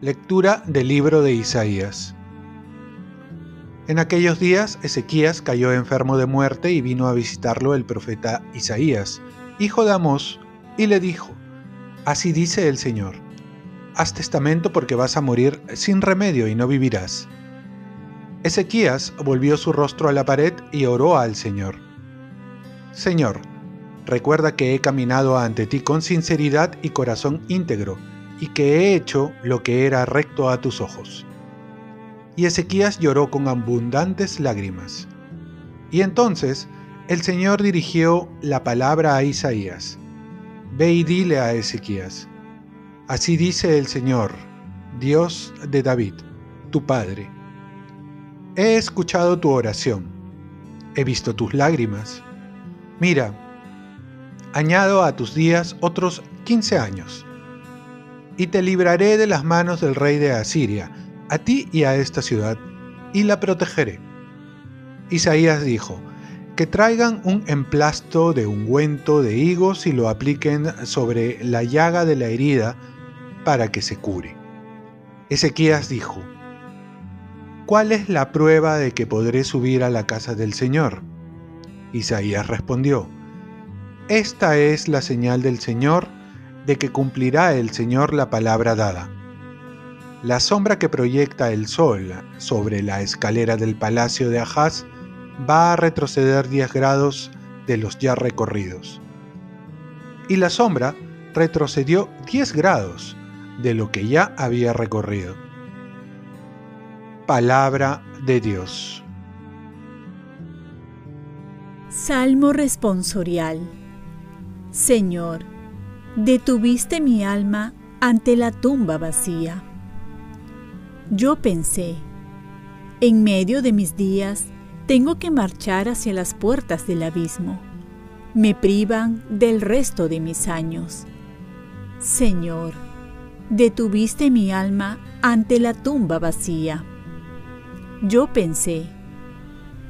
Lectura del libro de Isaías. En aquellos días Ezequías cayó enfermo de muerte y vino a visitarlo el profeta Isaías, hijo de Amós, y le dijo, Así dice el Señor, haz testamento porque vas a morir sin remedio y no vivirás. Ezequías volvió su rostro a la pared y oró al Señor. Señor, recuerda que he caminado ante ti con sinceridad y corazón íntegro, y que he hecho lo que era recto a tus ojos. Y Ezequías lloró con abundantes lágrimas. Y entonces el Señor dirigió la palabra a Isaías. Ve y dile a Ezequías, así dice el Señor, Dios de David, tu Padre. He escuchado tu oración, he visto tus lágrimas. Mira, añado a tus días otros quince años y te libraré de las manos del rey de Asiria, a ti y a esta ciudad, y la protegeré. Isaías dijo, que traigan un emplasto de ungüento de higos y lo apliquen sobre la llaga de la herida para que se cure. Ezequías dijo, ¿cuál es la prueba de que podré subir a la casa del Señor? Isaías respondió, Esta es la señal del Señor de que cumplirá el Señor la palabra dada. La sombra que proyecta el sol sobre la escalera del palacio de Ahaz va a retroceder 10 grados de los ya recorridos. Y la sombra retrocedió 10 grados de lo que ya había recorrido. Palabra de Dios. Salmo responsorial. Señor, detuviste mi alma ante la tumba vacía. Yo pensé, en medio de mis días tengo que marchar hacia las puertas del abismo. Me privan del resto de mis años. Señor, detuviste mi alma ante la tumba vacía. Yo pensé,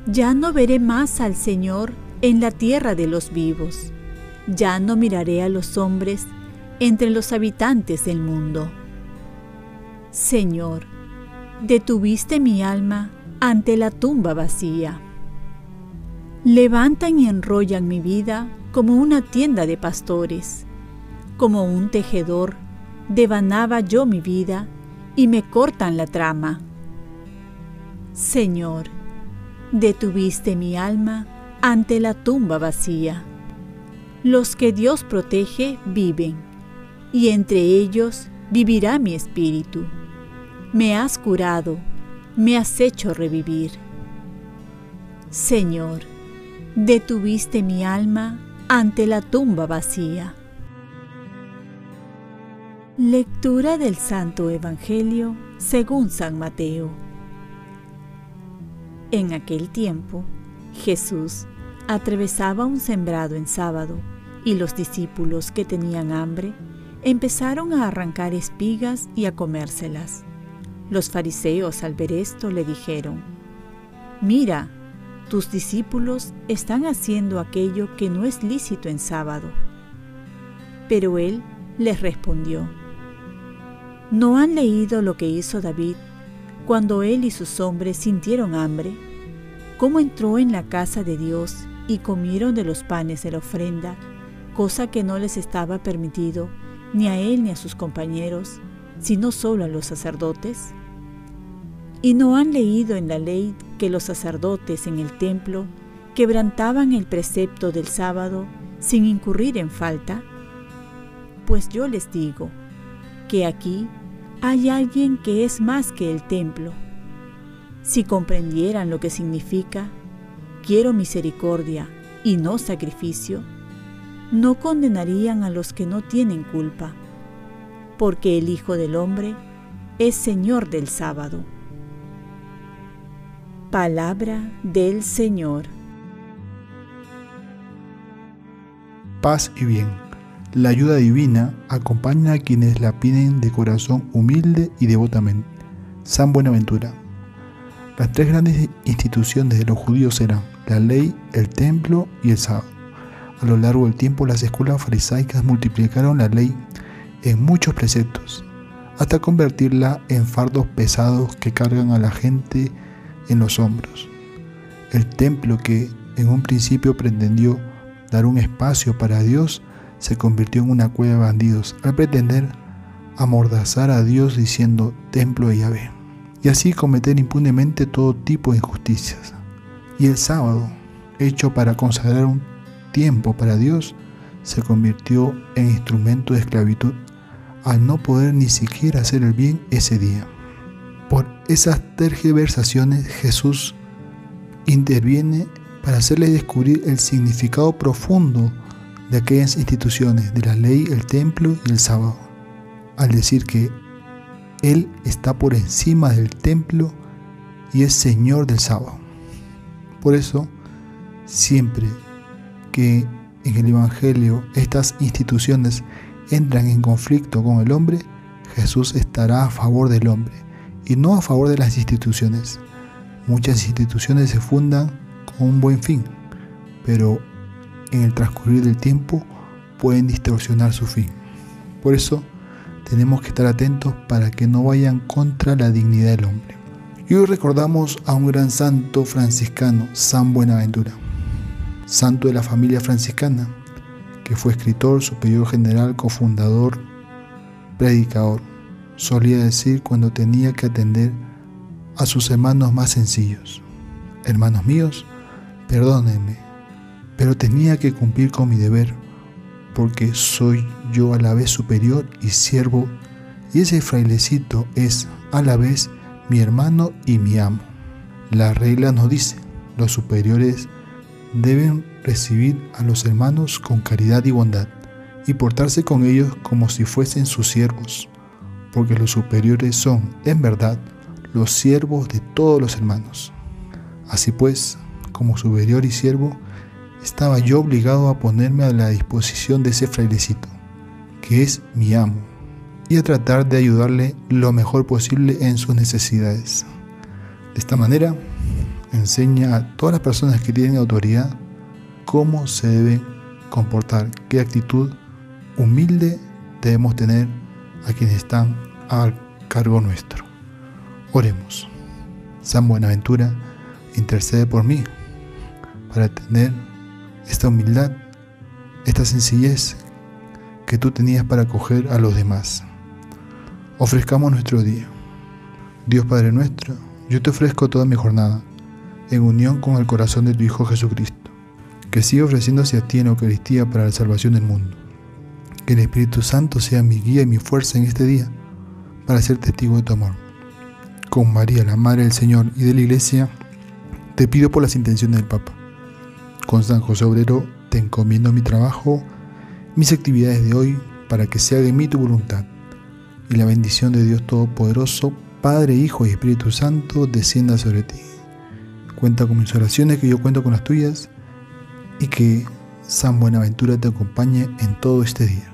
ya no veré más al Señor en la tierra de los vivos ya no miraré a los hombres entre los habitantes del mundo. Señor, detuviste mi alma ante la tumba vacía. Levantan y enrollan mi vida como una tienda de pastores, como un tejedor, devanaba yo mi vida y me cortan la trama. Señor, detuviste mi alma ante la tumba vacía. Los que Dios protege viven, y entre ellos vivirá mi espíritu. Me has curado, me has hecho revivir. Señor, detuviste mi alma ante la tumba vacía. Lectura del Santo Evangelio según San Mateo. En aquel tiempo, Jesús atravesaba un sembrado en sábado y los discípulos que tenían hambre empezaron a arrancar espigas y a comérselas. Los fariseos al ver esto le dijeron, Mira, tus discípulos están haciendo aquello que no es lícito en sábado. Pero él les respondió, ¿no han leído lo que hizo David cuando él y sus hombres sintieron hambre? ¿Cómo entró en la casa de Dios y comieron de los panes de la ofrenda, cosa que no les estaba permitido ni a él ni a sus compañeros, sino solo a los sacerdotes? ¿Y no han leído en la ley que los sacerdotes en el templo quebrantaban el precepto del sábado sin incurrir en falta? Pues yo les digo que aquí hay alguien que es más que el templo. Si comprendieran lo que significa, quiero misericordia y no sacrificio, no condenarían a los que no tienen culpa, porque el Hijo del Hombre es Señor del sábado. Palabra del Señor. Paz y bien. La ayuda divina acompaña a quienes la piden de corazón humilde y devotamente. San Buenaventura. Las tres grandes instituciones de los judíos eran la ley, el templo y el sábado. A lo largo del tiempo las escuelas farisaicas multiplicaron la ley en muchos preceptos, hasta convertirla en fardos pesados que cargan a la gente en los hombros. El templo que en un principio pretendió dar un espacio para Dios se convirtió en una cueva de bandidos al pretender amordazar a Dios diciendo templo de Yahvé y así cometer impunemente todo tipo de injusticias. Y el sábado, hecho para consagrar un tiempo para Dios, se convirtió en instrumento de esclavitud al no poder ni siquiera hacer el bien ese día. Por esas tergiversaciones Jesús interviene para hacerle descubrir el significado profundo de aquellas instituciones, de la ley, el templo y el sábado, al decir que Él está por encima del templo y es Señor del sábado. Por eso, siempre que en el Evangelio estas instituciones entran en conflicto con el hombre, Jesús estará a favor del hombre y no a favor de las instituciones. Muchas instituciones se fundan con un buen fin, pero en el transcurrir del tiempo pueden distorsionar su fin. Por eso tenemos que estar atentos para que no vayan contra la dignidad del hombre. Y hoy recordamos a un gran santo franciscano, San Buenaventura, santo de la familia franciscana, que fue escritor, superior general, cofundador, predicador. Solía decir cuando tenía que atender a sus hermanos más sencillos, hermanos míos, perdónenme, pero tenía que cumplir con mi deber, porque soy yo a la vez superior y siervo, y ese frailecito es a la vez mi hermano y mi amo. La regla nos dice, los superiores deben recibir a los hermanos con caridad y bondad, y portarse con ellos como si fuesen sus siervos, porque los superiores son, en verdad, los siervos de todos los hermanos. Así pues, como superior y siervo, estaba yo obligado a ponerme a la disposición de ese frailecito, que es mi amo, y a tratar de ayudarle lo mejor posible en sus necesidades. De esta manera, enseña a todas las personas que tienen autoridad cómo se deben comportar, qué actitud humilde debemos tener a quienes están al cargo nuestro. Oremos. San Buenaventura, intercede por mí para tener esta humildad, esta sencillez que tú tenías para acoger a los demás. Ofrezcamos nuestro día. Dios Padre nuestro, yo te ofrezco toda mi jornada en unión con el corazón de tu Hijo Jesucristo, que siga ofreciéndose a ti en Eucaristía para la salvación del mundo. Que el Espíritu Santo sea mi guía y mi fuerza en este día para ser testigo de tu amor. Con María, la Madre del Señor y de la Iglesia, te pido por las intenciones del Papa. Con San José Obrero te encomiendo mi trabajo, mis actividades de hoy, para que se haga en mí tu voluntad. Y la bendición de Dios Todopoderoso, Padre, Hijo y Espíritu Santo, descienda sobre ti. Cuenta con mis oraciones, que yo cuento con las tuyas, y que San Buenaventura te acompañe en todo este día.